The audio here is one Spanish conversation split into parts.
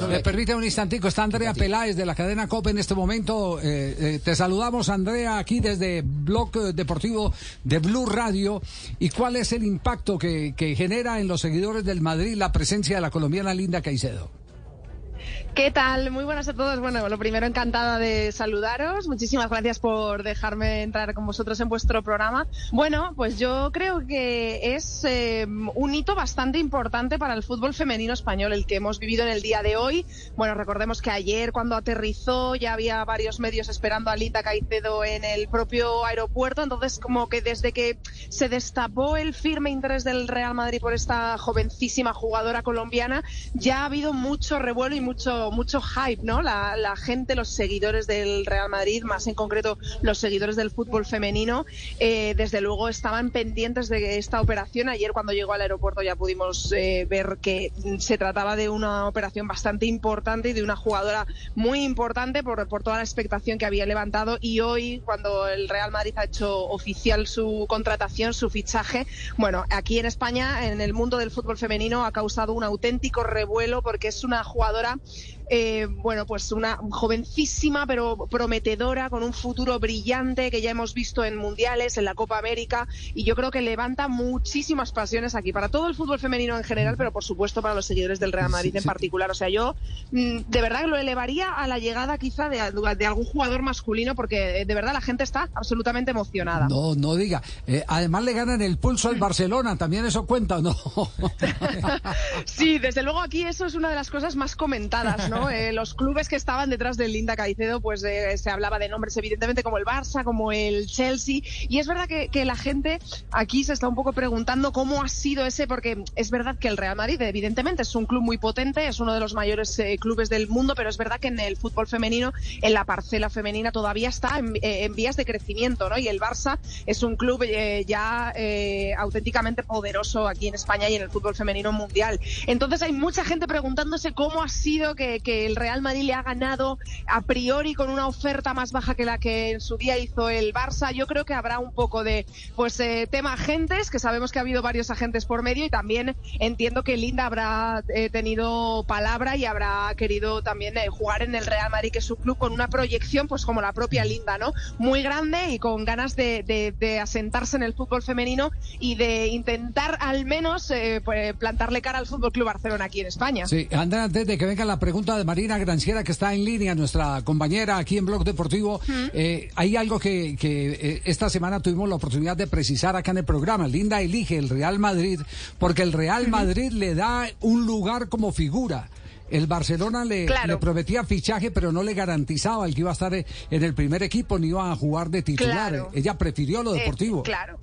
Me permite un instantico, está Andrea Peláez de la cadena COPE en este momento. Eh, eh, te saludamos, Andrea, aquí desde Blog Deportivo de Blue Radio. ¿Y cuál es el impacto que, que genera en los seguidores del Madrid la presencia de la colombiana Linda Caicedo? ¿Qué tal? Muy buenas a todos. Bueno, lo primero, encantada de saludaros. Muchísimas gracias por dejarme entrar con vosotros en vuestro programa. Bueno, pues yo creo que es eh, un hito bastante importante para el fútbol femenino español, el que hemos vivido en el día de hoy. Bueno, recordemos que ayer cuando aterrizó ya había varios medios esperando a Lita Caicedo en el propio aeropuerto. Entonces, como que desde que se destapó el firme interés del Real Madrid por esta jovencísima jugadora colombiana, ya ha habido mucho revuelo y mucho mucho, hype, ¿no? La, gente, los seguidores del Real Madrid, más en concreto los seguidores del fútbol femenino, eh, desde luego estaban pendientes de esta operación. Ayer cuando llegó al aeropuerto ya pudimos eh, ver que se trataba de una operación bastante importante y de una jugadora muy importante por, por toda la expectación que había levantado. Y hoy, cuando el Real Madrid ha hecho oficial su contratación, su fichaje, bueno, aquí en España, en el mundo del fútbol femenino, ha causado un auténtico revuelo porque es una jugadora eh, bueno, pues una jovencísima pero prometedora, con un futuro brillante que ya hemos visto en mundiales, en la Copa América, y yo creo que levanta muchísimas pasiones aquí, para todo el fútbol femenino en general, pero por supuesto para los seguidores del Real Madrid en particular. O sea, yo mm, de verdad lo elevaría a la llegada quizá de, de, algún jugador masculino, porque de verdad la gente está absolutamente emocionada. No, no diga. Eh, además le ganan el pulso al Barcelona, ¿también eso cuenta o no? sí, desde luego aquí eso es una de las cosas más comentadas, ¿no? Eh, los clubes que estaban detrás de Linda Caicedo, pues eh, se hablaba de nombres evidentemente como el Barça, como el Chelsea, y es verdad que, la gente aquí se está un poco preguntando cómo ha sido ese, porque es verdad que el Real Madrid evidentemente es un club muy potente, es uno de los mayores eh, clubes del mundo, pero es verdad que en el fútbol femenino, en la parcela femenina todavía está en, vías de crecimiento, ¿no? Y el Barça es un club ya auténticamente poderoso aquí en España y en el fútbol femenino mundial. Entonces hay mucha gente preguntándose cómo ha sido que que el Real Madrid le ha ganado a priori con una oferta más baja que la que en su día hizo el Barça. Yo creo que habrá un poco de pues eh, tema agentes, que sabemos que ha habido varios agentes por medio y también entiendo que Linda habrá eh, tenido palabra y habrá querido también eh, jugar en el Real Madrid, que es un club con una proyección pues como la propia Linda, ¿no? Muy grande y con ganas de, asentarse en el fútbol femenino y de intentar al menos pues, plantarle cara al Fútbol Club Barcelona aquí en España. Sí, Andrea, antes de que venga la pregunta de Marina Granciera, que está en línea, nuestra compañera aquí en Blog Deportivo. Eh, hay algo que, eh, esta semana tuvimos la oportunidad de precisar acá en el programa. Linda elige el Real Madrid porque el Real Madrid le da un lugar como figura. El Barcelona le, le, prometía fichaje, pero no le garantizaba el que iba a estar en el primer equipo ni iba a jugar de titular. Ella prefirió lo eh, deportivo. claro.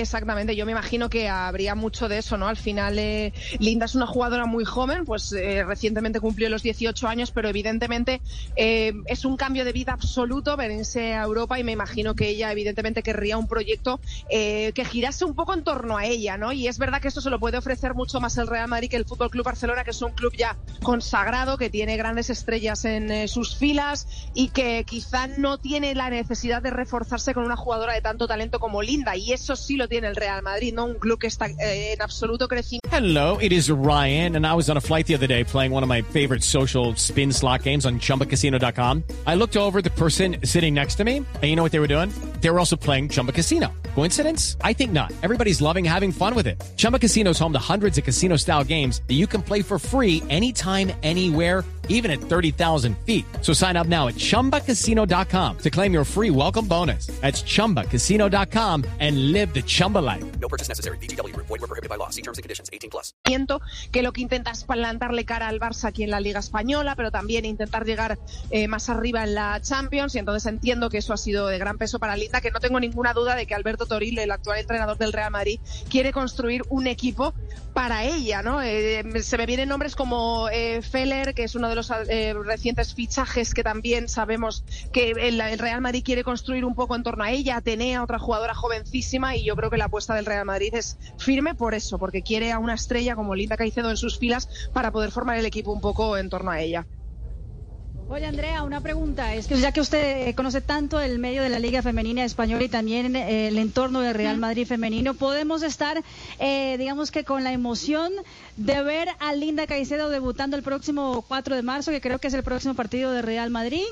Exactamente, yo me imagino que habría mucho de eso, ¿no? Al final, eh, Linda es una jugadora muy joven, pues eh, recientemente cumplió los 18 años, pero evidentemente eh, es un cambio de vida absoluto venirse a Europa y me imagino que ella evidentemente querría un proyecto que girase un poco en torno a ella, ¿no? Y es verdad que esto se lo puede ofrecer mucho más el Real Madrid que el Fútbol Club Barcelona, que es un club ya consagrado, que tiene grandes estrellas en sus filas y que quizá no tiene la necesidad de reforzarse con una jugadora de tanto talento como Linda. Y eso sí lo tiene el Real Madrid, ¿no? Un club que está eh, en absoluto crecimiento. Hello, it is Ryan, and I was on a flight the other day playing one of my favorite social spin slot games on chumbacasino.com. I looked over the person sitting next to me, and you know what they were doing? They were also playing Chumba Casino. Coincidence? I think not. Everybody's loving having fun with it. Chumba Casino is home to hundreds of casino style games that you can play for free anytime, anywhere, even at 30,000 feet. So sign up now at chumbacasino.com to claim your free welcome bonus. That's chumbacasino.com and live the Chumba life. No purchase necessary. BGW. Que lo que intenta es plantarle cara al Barça aquí en la Liga Española, pero también intentar llegar eh, más arriba en la Champions. Y entonces entiendo que eso ha sido de gran peso para Que no tengo ninguna duda de que Alberto Toril, el actual entrenador del Real Madrid, quiere construir un equipo para ella, ¿no? Eh, se me vienen nombres como eh, Feller, que es uno de los eh, recientes fichajes que también sabemos que el, el, Real Madrid quiere construir un poco en torno a ella, Atenea, otra jugadora jovencísima, y yo creo que la apuesta del Real Madrid es firme por eso, porque quiere a una estrella como Linda Caicedo en sus filas para poder formar el equipo un poco en torno a ella. Oye, Andrea, una pregunta. Es que ya que usted conoce tanto el medio de la Liga Femenina Española y también eh, el entorno del Real Madrid Femenino, ¿podemos estar, eh, digamos que con la emoción de ver a Linda Caicedo debutando el próximo 4 de marzo, que creo que es el próximo partido de Real Madrid?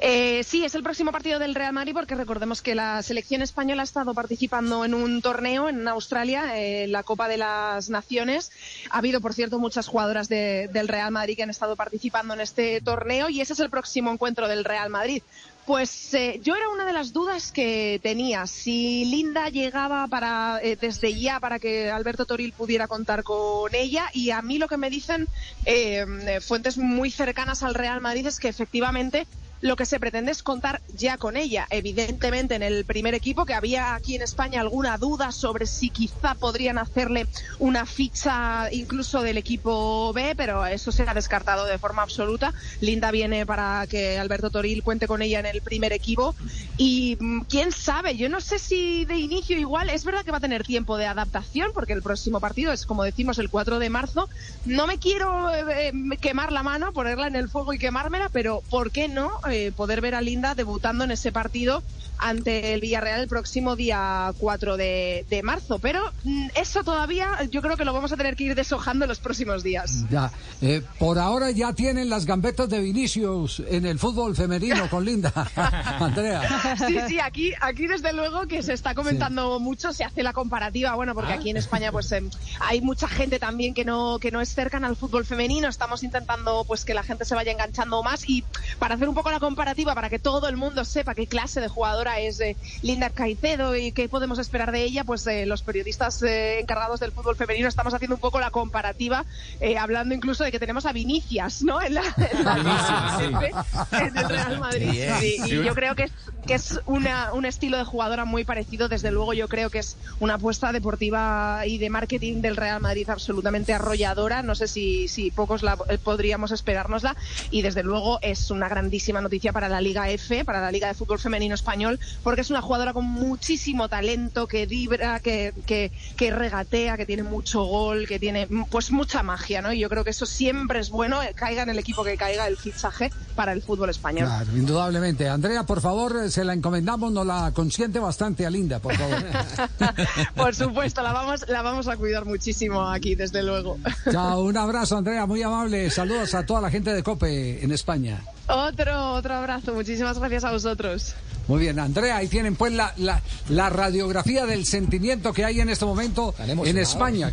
Eh, sí, es el próximo partido del Real Madrid porque recordemos que la selección española ha estado participando en un torneo en Australia, eh, la Copa de las Naciones. Ha habido, por cierto, muchas jugadoras de, del Real Madrid que han estado participando en este torneo y ese es el próximo encuentro del Real Madrid. Pues eh, yo era una de las dudas que tenía. Si Linda llegaba para eh, desde ya para que Alberto Toril pudiera contar con ella y a mí lo que me dicen eh, fuentes muy cercanas al Real Madrid es que efectivamente lo que se pretende es contar ya con ella. Evidentemente en el primer equipo, que había aquí en España alguna duda sobre si quizá podrían hacerle una ficha incluso del equipo B, pero eso se ha descartado de forma absoluta. Linda viene para que Alberto Toril cuente con ella en el primer equipo y mm, quién sabe, yo no sé si de inicio igual, es verdad que va a tener tiempo de adaptación porque el próximo partido es como decimos el 4 de marzo. No me quiero eh, quemar la mano, ponerla en el fuego y quemármela, pero ¿por qué no? Eh, poder ver a Linda debutando en ese partido ante el Villarreal el próximo día 4 de, de, marzo. Pero mm, eso todavía yo creo que lo vamos a tener que ir deshojando en los próximos días. Ya, eh, por ahora ya tienen las gambetas de Vinicius en el fútbol femenino con Linda. Andrea. Sí, sí, aquí, aquí desde luego que se está comentando sí. mucho, se hace la comparativa, bueno, porque aquí en España pues eh, hay mucha gente también que no, que no es cercana al fútbol femenino, estamos intentando pues que la gente se vaya enganchando más y para hacer un poco la comparativa, para que todo el mundo sepa qué clase de jugadora es eh, Linda Caicedo y qué podemos esperar de ella, pues eh, los periodistas eh, encargados del fútbol femenino estamos haciendo un poco la comparativa, eh, hablando incluso de que tenemos a Vinicias, ¿no? En, la, en, la, Vinicius, sí. en el Real Madrid. Sí, y yo creo que es, que es una, un estilo de jugadora muy parecido. Desde luego, yo creo que es una apuesta deportiva y de marketing del Real Madrid absolutamente arrolladora. No sé si, pocos la, podríamos esperárnosla. Y desde luego es una grandísima noticia para la Liga F, para la Liga de Fútbol Femenino Español, porque es una jugadora con muchísimo talento, que vibra, que, que, que regatea, que tiene mucho gol, que tiene pues mucha magia, ¿no? Y yo creo que eso siempre es bueno, eh, caiga en el equipo que caiga el fichaje para el fútbol español. Claro, indudablemente. Andrea, por favor, se la encomendamos, nos la consiente bastante a Linda, por favor. por supuesto, la vamos, la vamos a cuidar muchísimo aquí, desde luego. Chao, un abrazo, Andrea, muy amable. Saludos a toda la gente de COPE en España. Otro, otro abrazo. Muchísimas gracias a vosotros. Muy bien, Andrea, ahí tienen pues la, la, la radiografía del sentimiento que hay en este momento en España.